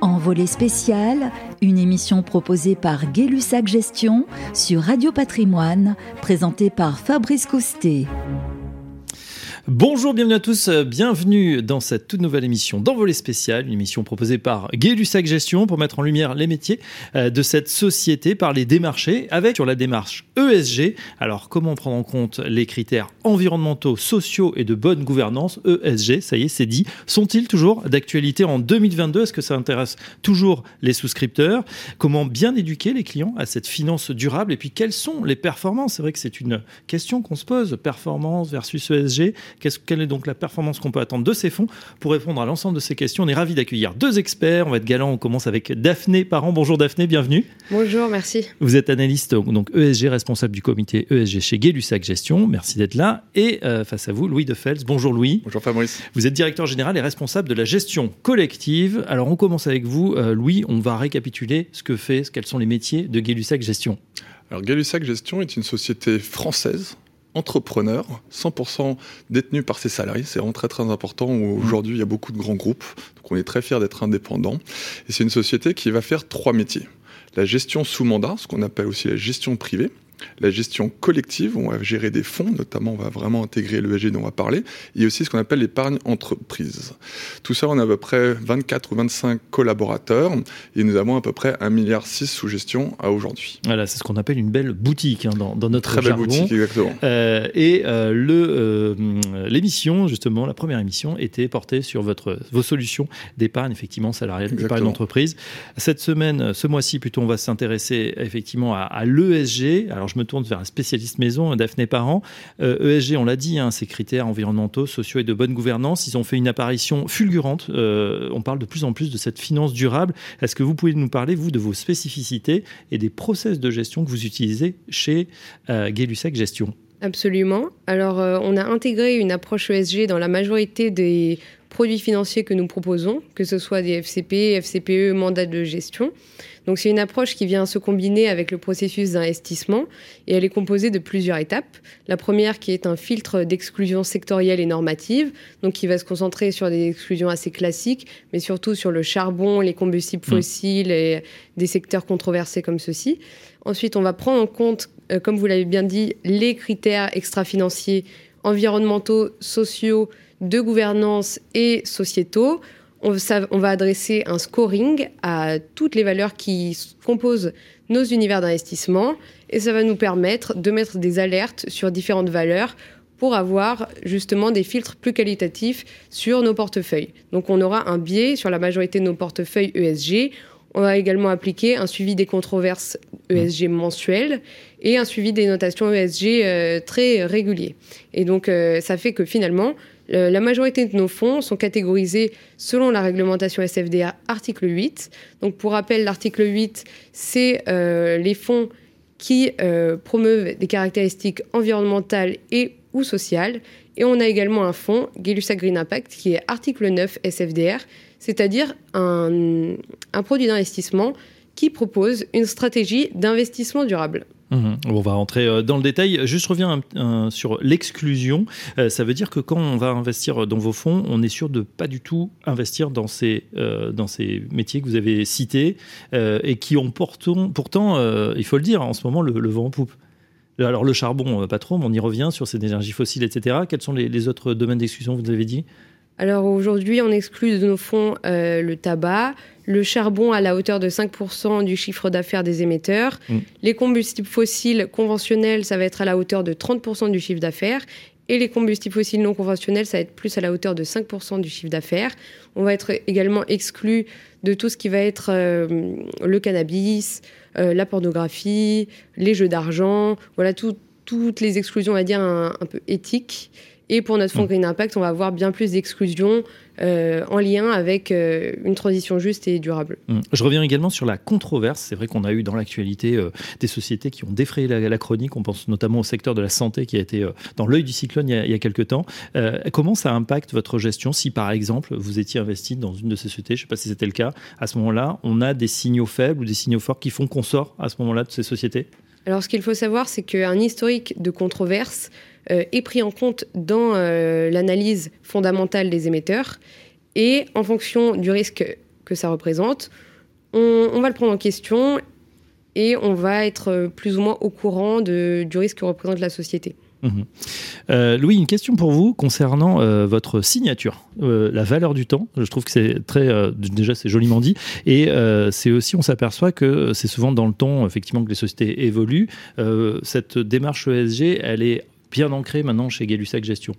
Envolée spécial, une émission proposée par Gay-Lussac Gestion sur Radio Patrimoine, présentée par Fabrice Coustet. Bonjour, bienvenue à tous, euh, bienvenue dans cette toute nouvelle émission d'Envolée spéciale, une émission proposée par Gay Lussac Gestion pour mettre en lumière les métiers euh, de cette société par les démarchés avec sur la démarche ESG. Alors comment prendre en compte les critères environnementaux, sociaux et de bonne gouvernance ESG, ça y est, c'est dit. Sont-ils toujours d'actualité en 2022 Est-ce que ça intéresse toujours les souscripteurs? Comment bien éduquer les clients à cette finance durable? Et puis quelles sont les performances? C'est vrai que c'est une question qu'on se pose, performance versus ESG quelle est donc la performance qu'on peut attendre de ces fonds Pour répondre à l'ensemble de ces questions, on est ravi d'accueillir deux experts. On va être galant, on commence avec Daphné Parent. Bonjour Daphné, bienvenue. Bonjour, merci. Vous êtes analyste donc ESG, responsable du comité ESG chez Gay-Lussac Gestion. Merci d'être là. Et euh, face à vous, Louis Defels. Bonjour Louis. Bonjour Fabrice. Vous êtes directeur général et responsable de la gestion collective. Alors on commence avec vous, euh, Louis. On va récapituler ce que fait, quels sont les métiers de Gay-Lussac Gestion. Alors Gay-Lussac Gestion est une société française entrepreneur, 100% détenu par ses salariés. C'est vraiment très très important. Aujourd'hui, il y a beaucoup de grands groupes, donc on est très fiers d'être indépendant. Et c'est une société qui va faire trois métiers. La gestion sous mandat, ce qu'on appelle aussi la gestion privée, la gestion collective, on va gérer des fonds, notamment on va vraiment intégrer l'ESG dont on va parler, et aussi ce qu'on appelle l'épargne entreprise. Tout ça, on a à peu près 24 ou 25 collaborateurs, et nous avons à peu près 1,6 milliard sous gestion à aujourd'hui. Voilà, c'est ce qu'on appelle une belle boutique hein, dans, notre Très belle boutique, exactement. Euh, et euh, le, euh, l'émission, justement, la première émission, était portée sur votre, vos solutions d'épargne, effectivement, salariale, d'épargne d'entreprise. Cette semaine, ce mois-ci, plutôt, on va s'intéresser effectivement à, à l'ESG. Alors, je me tourne vers un spécialiste maison, Daphné Parent. ESG, euh, e on l'a dit, hein, ces critères environnementaux, sociaux et de bonne gouvernance, ils ont fait une apparition fulgurante. Euh, on parle de plus en plus de cette finance durable. Est-ce que vous pouvez nous parler, vous, de vos spécificités et des process de gestion que vous utilisez chez euh, Gay-Lussac Gestion? Absolument. Alors, on a intégré une approche ESG dans la majorité des produits financiers que nous proposons, que ce soit des FCP, FCPE, mandats de gestion. Donc c'est une approche qui vient se combiner avec le processus d'investissement et elle est composée de plusieurs étapes. La première qui est un filtre d'exclusion sectorielle et normative, donc qui va se concentrer sur des exclusions assez classiques, mais surtout sur le charbon, les combustibles mmh. fossiles et des secteurs controversés comme ceux-ci. Ensuite, on va prendre en compte, euh, comme vous l'avez bien dit, les critères extra-financiers, environnementaux, sociaux, de gouvernance et sociétaux on, va adresser un scoring à toutes les valeurs qui composent nos univers d'investissement et ça va nous permettre de mettre des alertes sur différentes valeurs pour avoir justement des filtres plus qualitatifs sur nos portefeuilles. Donc on aura un biais sur la majorité de nos portefeuilles ESG. On va également appliquer un suivi des controverses ESG mensuelles et un suivi des notations ESG euh, très régulier. Et donc euh, ça fait que finalement, la majorité de nos fonds sont catégorisés selon la réglementation SFDA article 8. Donc pour rappel, l'article 8, c'est euh, les fonds qui euh, promeuvent des caractéristiques environnementales et ou sociales. Et on a également un fonds, Gelusa Green Impact, qui est article 9 SFDR, c'est-à-dire un produit d'investissement qui propose une stratégie d'investissement durable. Mhm. On va rentrer euh, dans le détail. Juste reviens sur l'exclusion. Euh, ça veut dire que quand on va investir dans vos fonds, on est sûr de pas du tout investir dans ces, euh, dans ces métiers que vous avez cités et qui ont pourtant, il faut le dire, en ce moment, le, vent en poupe. Alors le charbon, pas trop, mais on y revient sur ces énergies fossiles, etc. Quels sont les, les autres domaines d'exclusion, vous avez dit? Alors aujourd'hui, on exclut de nos fonds le tabac, le charbon à la hauteur de 5% du chiffre d'affaires des émetteurs. Mm. Les combustibles fossiles conventionnels, ça va être à la hauteur de 30% du chiffre d'affaires. Et les combustibles fossiles non conventionnels, ça va être plus à la hauteur de 5% du chiffre d'affaires. On va être également exclu de tout ce qui va être euh, le cannabis, euh, la pornographie, les jeux d'argent, voilà toutes les exclusions, on va dire, un, un peu éthiques. Et pour notre fonds mm. Green Impact, on va avoir bien plus d'exclusions euh, en lien avec euh, une transition juste et durable. Mm. Je reviens également sur la controverse. C'est vrai qu'on a eu dans l'actualité euh, des sociétés qui ont défrayé la, chronique. On pense notamment au secteur de la santé qui a été dans l'œil du cyclone il y a, il y a quelques temps. comment ça impacte votre gestion si, par exemple, vous étiez investi dans une de ces sociétés? Je ne sais pas si c'était le cas. À ce moment-là, on a des signaux faibles ou des signaux forts qui font qu'on sort à ce moment-là de ces sociétés? Alors, ce qu'il faut savoir, c'est qu'un historique de controverse euh, est pris en compte dans euh, l'analyse fondamentale des émetteurs. Et en fonction du risque que ça représente. On, va le prendre en question et on va être plus ou moins au courant de, du risque que représente la société. Mhm. Euh, Louis, une question pour vous concernant euh, votre signature, euh, la valeur du temps. Je trouve que c'est très, déjà c'est joliment dit, et c'est aussi, on s'aperçoit que c'est souvent dans le temps, effectivement, que les sociétés évoluent. cette démarche ESG, elle est bien ancrée maintenant chez gay Gestion.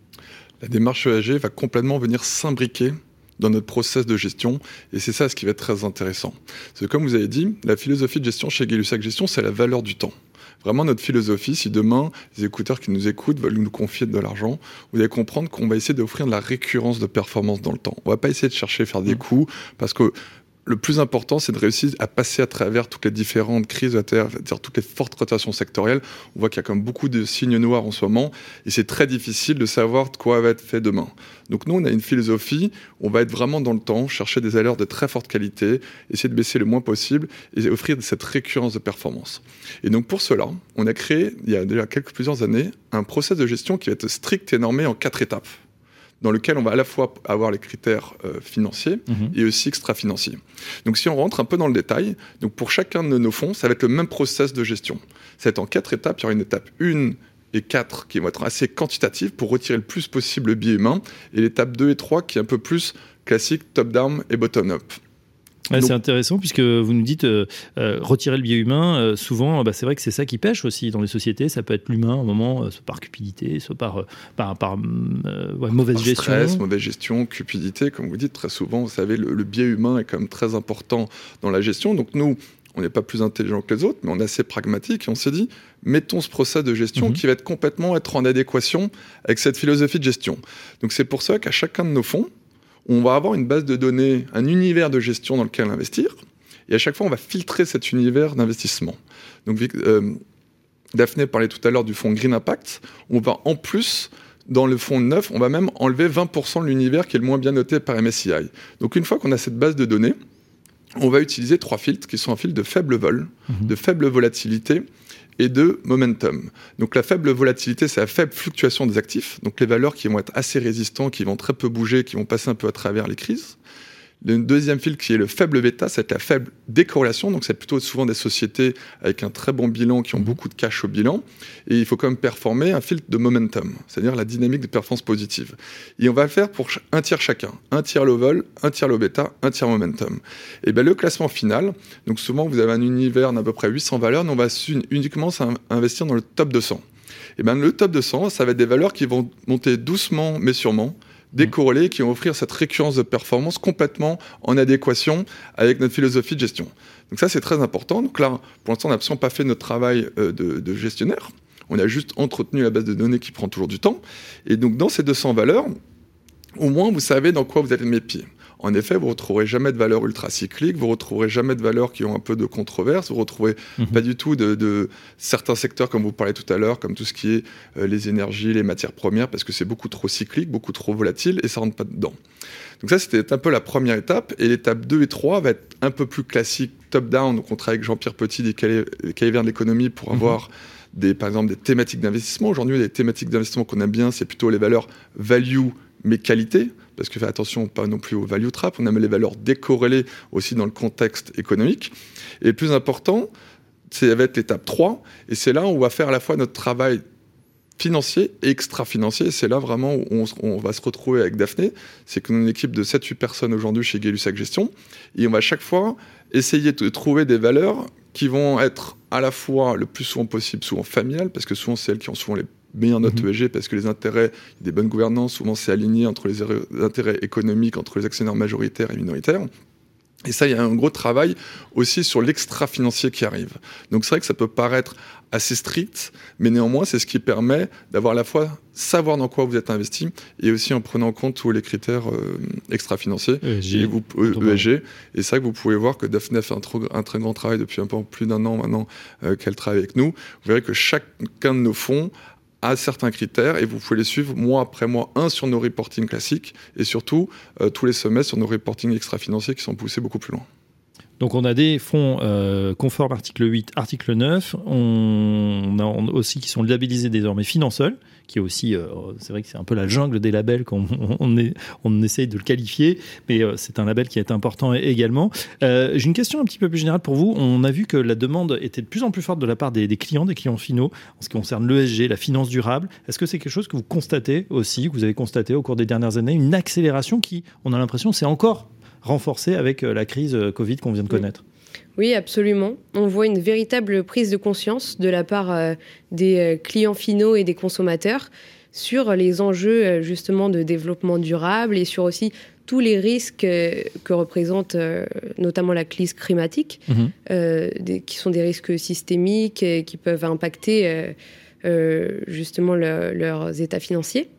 La démarche ESG va complètement venir s'imbriquer dans notre process de gestion. Et c'est ça ce qui va être très intéressant. C'est comme vous avez dit, la philosophie de gestion chez gay Gestion, c'est la valeur du temps vraiment notre philosophie. Si demain, les écouteurs qui nous écoutent veulent nous confier de l'argent, vous allez comprendre qu'on va essayer d'offrir de la récurrence de performance dans le temps. On va pas essayer de chercher à faire des mmh. coups parce que le plus important, c'est de réussir à passer à travers toutes les différentes crises, à travers toutes les fortes rotations sectorielles. On voit qu'il y a comme beaucoup de signes noirs en ce moment, et c'est très difficile de savoir de quoi va être fait demain. Donc nous, on a une philosophie, on va être vraiment dans le temps, chercher des valeurs de très forte qualité, essayer de baisser le moins possible et offrir cette récurrence de performance. Et donc pour cela, on a créé, il y a déjà quelques plusieurs années, un process de gestion qui va être strict et normé en quatre étapes dans lequel on va à la fois avoir les critères euh, financiers mhm. et aussi extra-financiers. Donc si on rentre un peu dans le détail, donc pour chacun de nos fonds, ça va être le même process de gestion. Ça va être en quatre étapes. Il y aura une étape 1 et 4 qui vont être assez quantitatives pour retirer le plus possible le biais humain, et l'étape 2 et 3 qui est un peu plus classique, top-down et bottom-up c'est intéressant puisque vous nous dites euh, euh, retirer le biais humain. Euh, souvent, bah, c'est vrai que c'est ça qui pêche aussi dans les sociétés. Ça peut être l'humain au moment, soit par cupidité, soit par, par, par mauvaise gestion. Stress, mauvaise gestion, cupidité, comme vous dites très souvent. Vous savez, le, biais humain est quand même très important dans la gestion. Donc nous, on n'est pas plus intelligent que les autres, mais on est assez pragmatique et on s'est dit, mettons ce procès de gestion mhm. qui va être complètement être en adéquation avec cette philosophie de gestion. Donc c'est pour ça qu'à chacun de nos fonds, on va avoir une base de données, un univers de gestion dans lequel investir. Et à chaque fois, on va filtrer cet univers d'investissement. Donc, euh, Daphné parlait tout à l'heure du fonds Green Impact. On va en plus, dans le fonds neuf, on va même enlever 20% de l'univers qui est le moins bien noté par MSCI. Donc, une fois qu'on a cette base de données, on va utiliser trois filtres qui sont un filtre de faible vol, mhm. de faible volatilité et de momentum. Donc la faible volatilité, c'est la faible fluctuation des actifs, donc les valeurs qui vont être assez résistants, qui vont très peu bouger, qui vont passer un peu à travers les crises. Le deuxième filtre qui est le faible bêta, c'est la faible décorrélation. Donc, c'est plutôt souvent des sociétés avec un très bon bilan qui ont beaucoup de cash au bilan. Et il faut quand même performer un filtre de momentum, c'est-à-dire la dynamique de performance positive. Et on va le faire pour un tiers chacun. Un tiers low vol, un tiers low bêta, un tiers momentum. Et bien, le classement final, donc souvent, vous avez un univers d'à peu près 800 valeurs, mais on va uniquement investir dans le top 200. Et bien, le top 200, ça va être des valeurs qui vont monter doucement, mais sûrement décorrélés qui vont offrir cette récurrence de performance complètement en adéquation avec notre philosophie de gestion. Donc ça, c'est très important. Donc là, pour l'instant, on n'a absolument pas fait notre travail euh, de, de, gestionnaire. On a juste entretenu la base de données qui prend toujours du temps. Et donc, dans ces 200 valeurs, au moins, vous savez dans quoi vous allez mettre pied. En effet, vous ne retrouverez jamais de valeurs ultra cycliques, vous ne retrouverez jamais de valeurs qui ont un peu de controverse, vous ne retrouverez mhm. pas du tout de, certains secteurs, comme vous parlez tout à l'heure, comme tout ce qui est euh, les énergies, les matières premières, parce que c'est beaucoup trop cyclique, beaucoup trop volatile, et ça ne rentre pas dedans. Donc ça, c'était un peu la première étape. Et l'étape 2 et 3 va être un peu plus classique, top-down. Donc on travaille avec Jean-Pierre Petit des cahiers de l'économie pour mhm. avoir... Des, par exemple des thématiques d'investissement. Aujourd'hui, les thématiques d'investissement qu'on aime bien, c'est plutôt les valeurs value mais qualité parce que fait attention pas non plus aux value trap, on aime les valeurs décorrélées aussi dans le contexte économique. Et le plus important, c'est avec l'étape 3, et c'est là où on va faire à la fois notre travail financier et extra-financier. C'est là vraiment où on, va se retrouver avec Daphné. C'est qu'on a une équipe de 7-8 personnes aujourd'hui chez gay Gestion. Et on va chaque fois essayer de trouver des valeurs qui vont être à la fois le plus souvent possible, souvent familiales, parce que souvent c'est elles qui ont souvent les meilleure note mhm. ESG parce que les intérêts, des bonnes gouvernances, souvent c'est aligné entre les intérêts économiques, entre les actionnaires majoritaires et minoritaires. Et ça, il y a un gros travail aussi sur l'extra-financier qui arrive. Donc c'est vrai que ça peut paraître assez strict, mais néanmoins, c'est ce qui permet d'avoir à la fois savoir dans quoi vous êtes investi et aussi en prenant en compte tous les critères euh, extra-financiers ESG. Et, vous, ESG. et c'est vrai que vous pouvez voir que Daphné a fait un, très grand travail depuis un peu plus d'un an maintenant euh, qu'elle travaille avec nous. Vous verrez que chacun de nos fonds à certains critères et vous pouvez les suivre mois après mois, un sur nos reporting classiques et surtout euh, tous les semestres sur nos reporting extra-financiers qui sont poussés beaucoup plus loin. Donc on a des fonds euh, conformes article 8, article 9. On, a aussi qui sont labellisés désormais Finansol, qui est aussi, euh, c'est vrai que c'est un peu la jungle des labels qu'on on, essaye de le qualifier, mais euh, c'est un label qui est important également. J'ai une question un petit peu plus générale pour vous. On a vu que la demande était de plus en plus forte de la part des, des clients, des clients finaux, en ce qui concerne l'ESG, la finance durable. Est-ce que c'est quelque chose que vous constatez aussi, que vous avez constaté au cours des dernières années, une accélération qui, on a l'impression, c'est encore renforcée avec euh, la crise euh, Covid qu'on vient de connaître. Oui, absolument. On voit une véritable prise de conscience de la part euh, des clients finaux et des consommateurs sur les enjeux justement de développement durable et sur aussi tous les risques que représente notamment la crise climatique, mhm. qui sont des risques systémiques qui peuvent impacter justement leurs états financiers.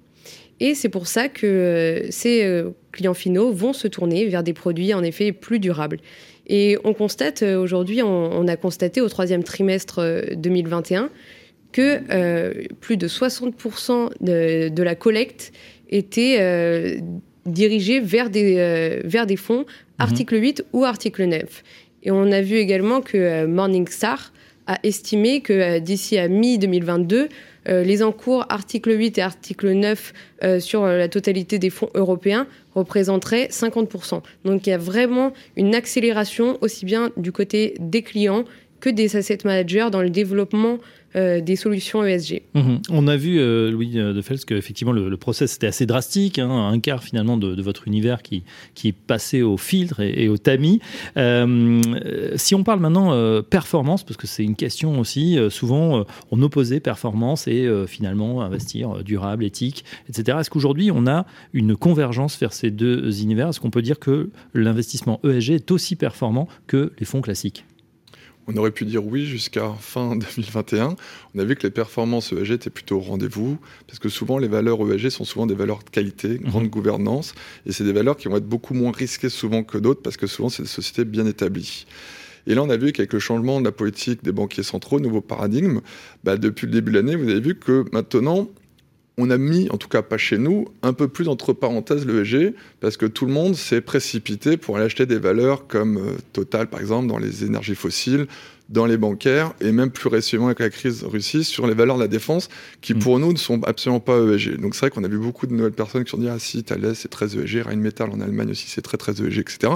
Et c'est pour ça que euh, ces euh, clients finaux vont se tourner vers des produits en effet plus durables. Et on constate euh, aujourd'hui, on, a constaté au troisième trimestre 2021 que plus de 60% de, la collecte était dirigée vers des, vers des fonds mhm. article 8 ou article 9. Et on a vu également que Morningstar a estimé que d'ici à mi-2022, euh, les encours article 8 et article 9 euh, sur la totalité des fonds européens représenteraient 50%. Donc il y a vraiment une accélération aussi bien du côté des clients que des asset managers dans le développement euh, des solutions ESG. Mhm. On a vu, euh, Louis de Fels, qu'effectivement le, le process était assez drastique, hein, un quart finalement de, votre univers qui, qui passait au filtre et, au tamis. Euh, si on parle maintenant performance, parce que c'est une question aussi, souvent on opposait performance et finalement investir durable, éthique, etc. Est-ce qu'aujourd'hui on a une convergence vers ces deux univers? Est-ce qu'on peut dire que l'investissement ESG est aussi performant que les fonds classiques? On aurait pu dire oui jusqu'à fin 2021. On a vu que les performances ESG étaient plutôt au rendez-vous, parce que souvent les valeurs ESG sont souvent des valeurs de qualité, mhm. grande gouvernance, et c'est des valeurs qui vont être beaucoup moins risquées souvent que d'autres, parce que souvent c'est des sociétés bien établies. Et là, on a vu qu'avec le changement de la politique des banquiers centraux, nouveau paradigme, bah, depuis le début de l'année, vous avez vu que maintenant, on a mis, en tout cas pas chez nous, un peu plus entre parenthèses l'ESG, parce que tout le monde s'est précipité pour aller acheter des valeurs comme euh, Total, par exemple, dans les énergies fossiles, dans les bancaires, et même plus récemment avec la crise Russie, sur les valeurs de la défense, qui mm. pour nous ne sont absolument pas ESG. Donc c'est vrai qu'on a vu beaucoup de nouvelles personnes qui ont dit Ah si, Thales c'est très ESG, Rheinmetall en Allemagne aussi c'est très très ESG, etc.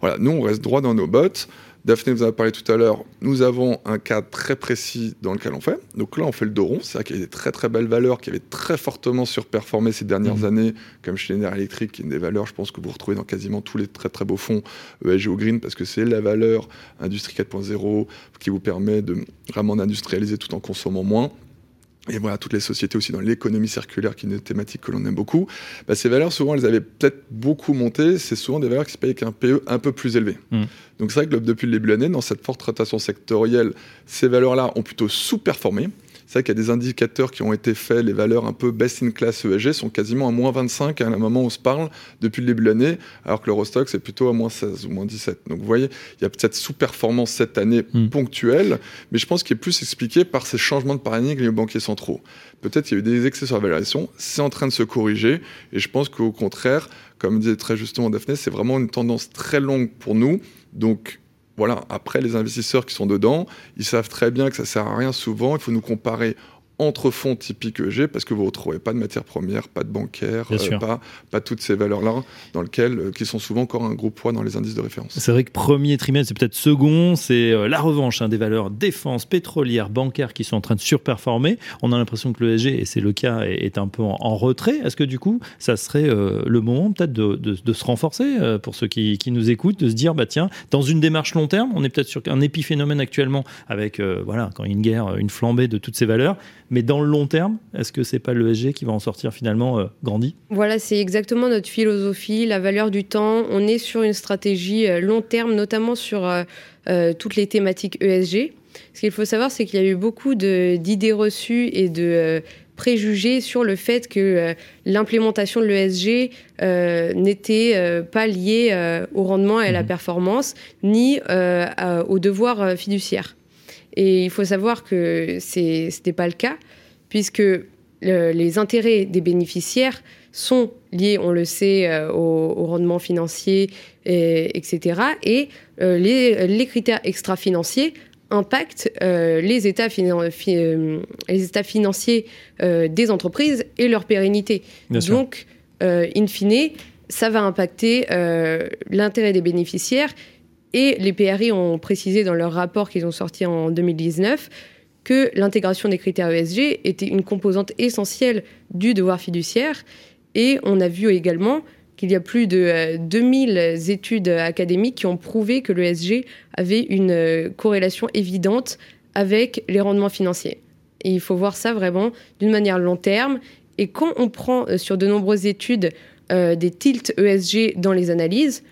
Voilà, nous on reste droit dans nos bottes. Daphné vous en a parlé tout à l'heure, nous avons un cas très précis dans lequel on fait. Donc là, on fait le dos rond. C'est vrai qu'il y a des très très belles valeurs qui avaient très fortement surperformé ces dernières mmh. années, comme chez Schneider Electric, qui est une des valeurs, je pense, que vous retrouvez dans quasiment tous les très très beaux fonds ESG ou Green, parce que c'est la valeur Industrie 4.0 qui vous permet de vraiment d'industrialiser tout en consommant moins et voilà, toutes les sociétés aussi dans l'économie circulaire, qui est une thématique que l'on aime beaucoup, bah, ces valeurs, souvent, elles avaient peut-être beaucoup monté. C'est souvent des valeurs qui se payent avec un PE un peu plus élevé. Mmh. Donc c'est vrai que depuis le début de l'année, dans cette forte rotation sectorielle, ces valeurs-là ont plutôt sous-performé. C'est vrai qu'il y a des indicateurs qui ont été faits, les valeurs un peu best in class ESG sont quasiment à moins 25 à un moment où on se parle depuis le début de l'année, alors que l'Eurostock c'est plutôt à moins 16 ou moins 17. Donc vous voyez, il y a peut-être sous-performance cette année hmm. ponctuelle, mais je pense qu'il est plus expliqué par ces changements de paradigme aux banquiers centraux. Peut-être qu'il y a eu des excès sur la valorisation, c'est en train de se corriger, et je pense qu'au contraire, comme disait très justement Daphné, c'est vraiment une tendance très longue pour nous. Donc voilà, après, les investisseurs qui sont dedans, ils savent très bien que ça sert à rien souvent. Il faut nous comparer entre fonds typiques EG parce que vous ne retrouvez pas de matières premières, pas de bancaires, euh, pas, pas toutes ces valeurs-là dans lesquelles, euh, qui sont souvent encore un gros poids dans les indices de référence. C'est vrai que premier trimestre, c'est peut-être second, c'est euh, la revanche hein, des valeurs défense, pétrolières, bancaires qui sont en train de surperformer. On a l'impression que l'ESG, et c'est le cas, est, un peu en, retrait. Est-ce que du coup, ça serait le moment peut-être de, de, se renforcer pour ceux qui, qui, nous écoutent, de se dire, bah tiens, dans une démarche long terme, on est peut-être sur un épiphénomène actuellement avec, voilà, quand il y a une guerre, une flambée de toutes ces valeurs mais dans le long terme, est-ce que c'est pas l'ESG qui va en sortir finalement euh, grandi Voilà, c'est exactement notre philosophie, la valeur du temps. On est sur une stratégie euh, long terme, notamment sur euh, toutes les thématiques ESG. Ce qu'il faut savoir, c'est qu'il y a eu beaucoup d'idées reçues et de préjugés sur le fait que l'implémentation de l'ESG n'était pas liée au rendement et à la mmh. performance, ni au devoir fiduciaire. Et il faut savoir que ce n'était pas le cas, puisque les intérêts des bénéficiaires sont liées, on le sait, au, rendement financier, etc. Et les, les, critères extra-financiers impactent les, états les états financiers des entreprises et leur pérennité. Donc, in fine, ça va impacter l'intérêt des bénéficiaires et les PRI ont précisé dans leur rapport qu'ils ont sorti en 2019 que l'intégration des critères ESG était une composante essentielle du devoir fiduciaire. Et on a vu également qu'il y a plus de 2000 euh, études académiques qui ont prouvé que l'ESG avait une euh, corrélation évidente avec les rendements financiers. Et il faut voir ça vraiment d'une manière long terme. Et quand on prend euh, sur de nombreuses études des tilts ESG dans les analyses,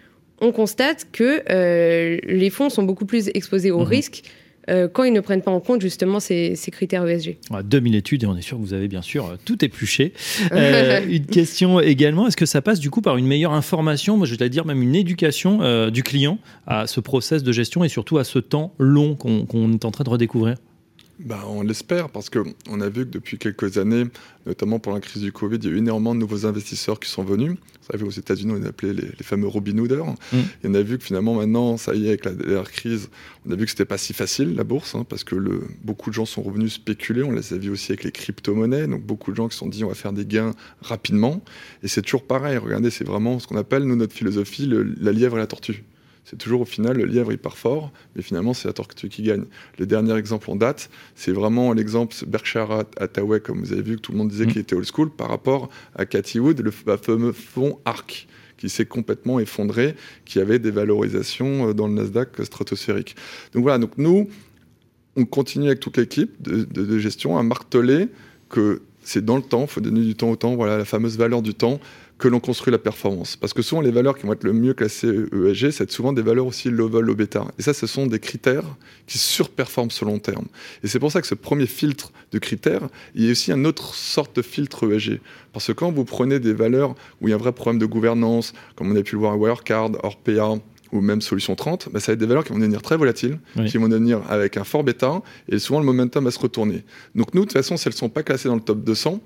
on constate que euh, les fonds sont beaucoup plus exposés au mhm. risque euh, quand ils ne prennent pas en compte justement ces, critères ESG. 2000 études et on est sûr que vous avez bien sûr euh, tout épluché. une question également, est-ce que ça passe du coup par une meilleure information, moi je vais dire même une éducation du client à ce process de gestion et surtout à ce temps long qu'on est en train de redécouvrir? Bah, on l'espère parce qu'on a vu que depuis quelques années, notamment pendant la crise du Covid, il y a eu énormément de nouveaux investisseurs qui sont venus. Vous savez, aux États-Unis, on appelait les, les fameux Robin Hooders. Mm. Et on a vu que finalement, maintenant, ça y est, avec la dernière crise, on a vu que c'était pas si facile, la bourse, hein, parce que le, beaucoup de gens sont revenus spéculer. On les a vu aussi avec les crypto-monnaies. Donc, beaucoup de gens qui se sont dit, on va faire des gains rapidement. Et c'est toujours pareil. Regardez, c'est vraiment ce qu'on appelle, nous, notre philosophie, la lièvre et la tortue c'est toujours au final le lièvre il part fort, mais finalement c'est la tortue qui gagne. Le dernier exemple en date, c'est vraiment l'exemple Berkshire Hathaway, comme vous avez vu que tout le monde disait mm. qu'il était old school, par rapport à Cathy Wood, le fameux fonds ARC qui s'est complètement effondré, qui avait des valorisations euh, dans le Nasdaq stratosphérique. Donc voilà, donc nous, on continue avec toute l'équipe de, de gestion à marteler que c'est dans le temps, il faut donner du temps au temps, voilà la fameuse valeur du temps que l'on construit la performance. Parce que souvent, les valeurs qui vont être le mieux classées ESG, c'est souvent des valeurs aussi low vol, low beta. Et ça, ce sont des critères qui surperforment sur long terme. Et c'est pour ça que ce premier filtre de critères, il y a aussi un autre sorte de filtre ESG. Parce que quand vous prenez des valeurs où il y a un vrai problème de gouvernance, comme on a pu le voir à Wirecard, Orpea, ou même Solution 30, bah, ça va être des valeurs qui vont devenir très volatiles, qui vont devenir avec un fort bêta, et souvent le momentum va se retourner. Donc nous, de toute façon, si elles ne sont pas classées dans le top 200,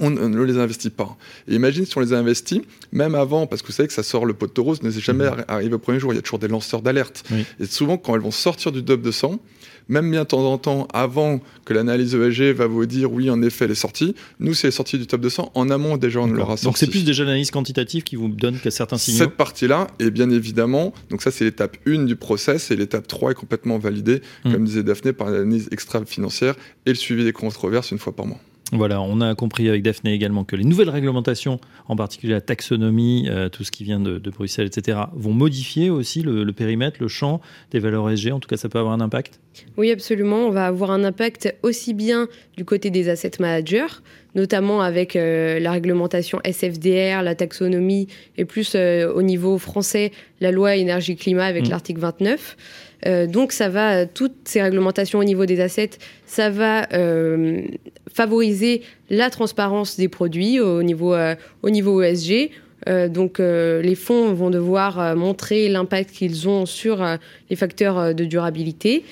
on ne les investit pas. Et imagine si on les a investis, même avant, parce que vous savez que ça sort le pot de taureau, ce n'est jamais mhm. arrivé au premier jour, il y a toujours des lanceurs d'alerte. Et souvent, quand elles vont sortir du top 200, même bien de temps en temps, avant que l'analyse ESG va vous dire oui, en effet, elle est sortie, nous, c'est sorti du top 200. En amont, déjà, on l'aura sorti. Donc, c'est plus déjà l'analyse quantitative qui vous donne que certains signaux Cette partie-là, et bien évidemment, donc ça, c'est l'étape 1 du process, et l'étape 3 est complètement validée, mm. comme disait Daphné, par l'analyse extra-financière et le suivi des controverses une fois par mois. Voilà, on a compris avec Daphné également que les nouvelles réglementations, en particulier la taxonomie, euh, tout ce qui vient de, Bruxelles, etc., vont modifier aussi le, périmètre, le champ des valeurs ESG. En tout cas, ça peut avoir un impact? Oui, absolument. On va avoir un impact aussi bien du côté des asset managers, notamment avec euh, la réglementation SFDR, la taxonomie, et plus euh, au niveau français, la loi énergie-climat avec mmh. l'article 29. Euh, donc ça va, toutes ces réglementations au niveau des assets, ça va favoriser la transparence des produits au niveau, au niveau ESG. donc les fonds vont devoir montrer l'impact qu'ils ont sur les facteurs de durabilité.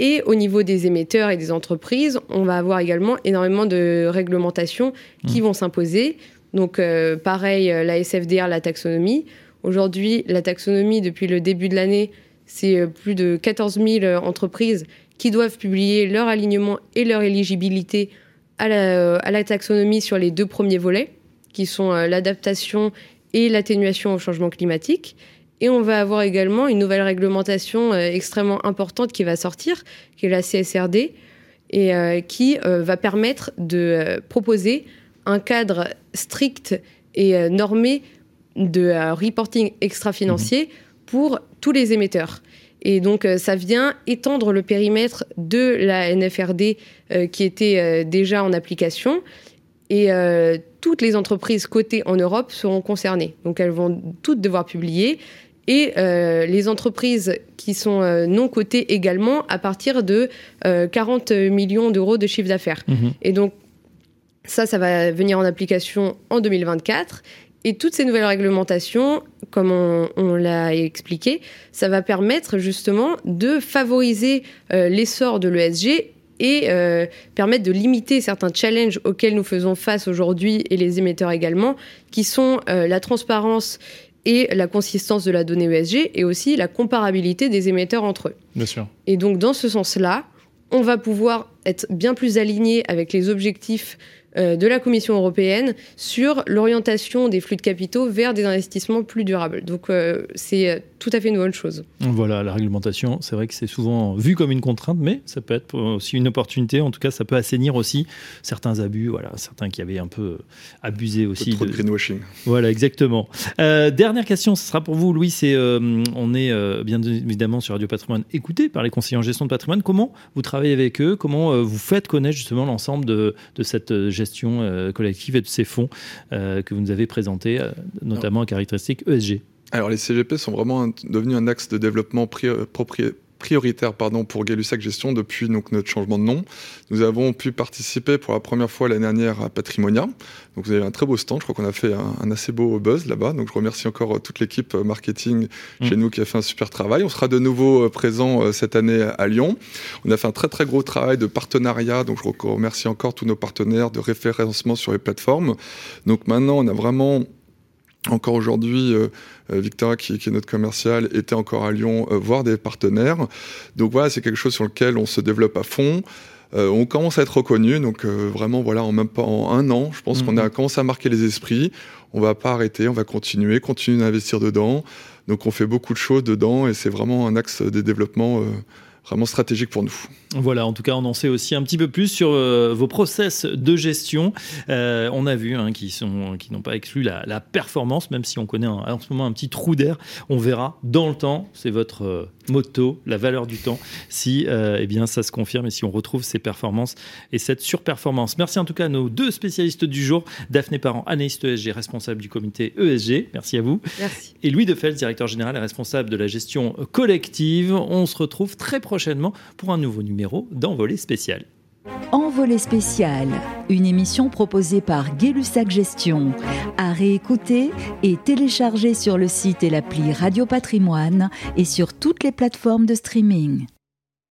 Et au niveau des émetteurs et des entreprises, on va avoir également énormément de réglementations qui mmh. vont s'imposer. Donc pareil, la SFDR, la taxonomie. Aujourd'hui, la taxonomie, depuis le début de l'année, c'est euh, plus de 14 000 euh, entreprises qui doivent publier leur alignement et leur éligibilité à la, taxonomie sur les deux premiers volets, qui sont euh, l'adaptation et l'atténuation au changement climatique. Et on va avoir également une nouvelle réglementation extrêmement importante qui va sortir, qui est la CSRD, et qui va permettre de proposer un cadre strict et normé de reporting extra-financier mmh pour tous les émetteurs. Et donc, euh, ça vient étendre le périmètre de la NFRD euh, qui était euh, déjà en application. Et toutes les entreprises cotées en Europe seront concernées. Donc, elles vont toutes devoir publier. Et les entreprises qui sont non cotées également à partir de 40 millions d'euros de chiffre d'affaires. Mmh Et donc, ça, ça va venir en application en 2024. Et toutes ces nouvelles réglementations, comme on, l'a expliqué, ça va permettre justement de favoriser euh, l'essor de l'ESG et euh, permettre de limiter certains challenges auxquels nous faisons face aujourd'hui et les émetteurs également, qui sont euh, la transparence et la consistance de la donnée ESG et aussi la comparabilité des émetteurs entre eux. Bien sûr. Et donc dans ce sens-là, on va pouvoir être bien plus aligné avec les objectifs de la Commission européenne sur l'orientation des flux de capitaux vers des investissements plus durables. Donc euh, c'est euh, tout à fait une bonne chose. Voilà, la réglementation, c'est vrai que c'est souvent vu comme une contrainte, mais ça peut être aussi une opportunité. En tout cas, ça peut assainir aussi certains abus, voilà, certains qui avaient un peu abusé aussi. Trop de, greenwashing. Voilà, exactement. dernière question, ce sera pour vous, Louis. C'est, on est bien évidemment sur Radio Patrimoine écouté par les conseillers en gestion de patrimoine. Comment vous travaillez avec eux? Comment vous faites connaître justement l'ensemble de, de cette gestion gestion euh, collective et de ces fonds euh, que vous nous avez présentés, euh, notamment à caractéristiques ESG Alors les CGP sont vraiment devenus un axe de développement prioritaire pardon, pour Gay-Lussac Gestion depuis donc, notre changement de nom. Nous avons pu participer pour la première fois l'année dernière à Patrimonia. Donc vous avez un très beau stand, je crois qu'on a fait un, assez beau buzz là-bas. Donc je remercie encore toute l'équipe marketing chez mmh. nous qui a fait un super travail. On sera de nouveau présent cette année à Lyon. On a fait un très très gros travail de partenariat, donc je remercie encore tous nos partenaires de référencement sur les plateformes. Donc maintenant on a vraiment encore aujourd'hui, euh, euh, Victoria, qui, est notre commercial, était encore à Lyon euh, voir des partenaires. Donc voilà, c'est quelque chose sur lequel on se développe à fond. on commence à être reconnu, donc vraiment voilà, en même pas en un an, je pense qu'on a mhm. commencé à marquer les esprits. On va pas arrêter, on va continuer, continuer d'investir dedans. Donc on fait beaucoup de choses dedans et c'est vraiment un axe des développements vraiment stratégique pour nous. Voilà, en tout cas, on en sait aussi un petit peu plus sur euh, vos process de gestion. Euh, on a vu hein, qui n'ont pas exclu la, performance, même si on connaît en ce moment un petit trou d'air. On verra dans le temps, c'est votre euh, motto, la valeur du temps, si eh bien, ça se confirme et si on retrouve ces performances et cette surperformance. Merci en tout cas à nos deux spécialistes du jour, Daphné Parent, analyste ESG, responsable du comité ESG. Merci à vous. Merci. Et Louis Defels, directeur général et responsable de la gestion collective. On se retrouve très prochainement pour un nouveau numéro d'Envolée spécial. Envolée spécial, une émission proposée par Gay-Lussac Gestion, à réécouter et télécharger sur le site et l'appli Radio Patrimoine et sur toutes les plateformes de streaming.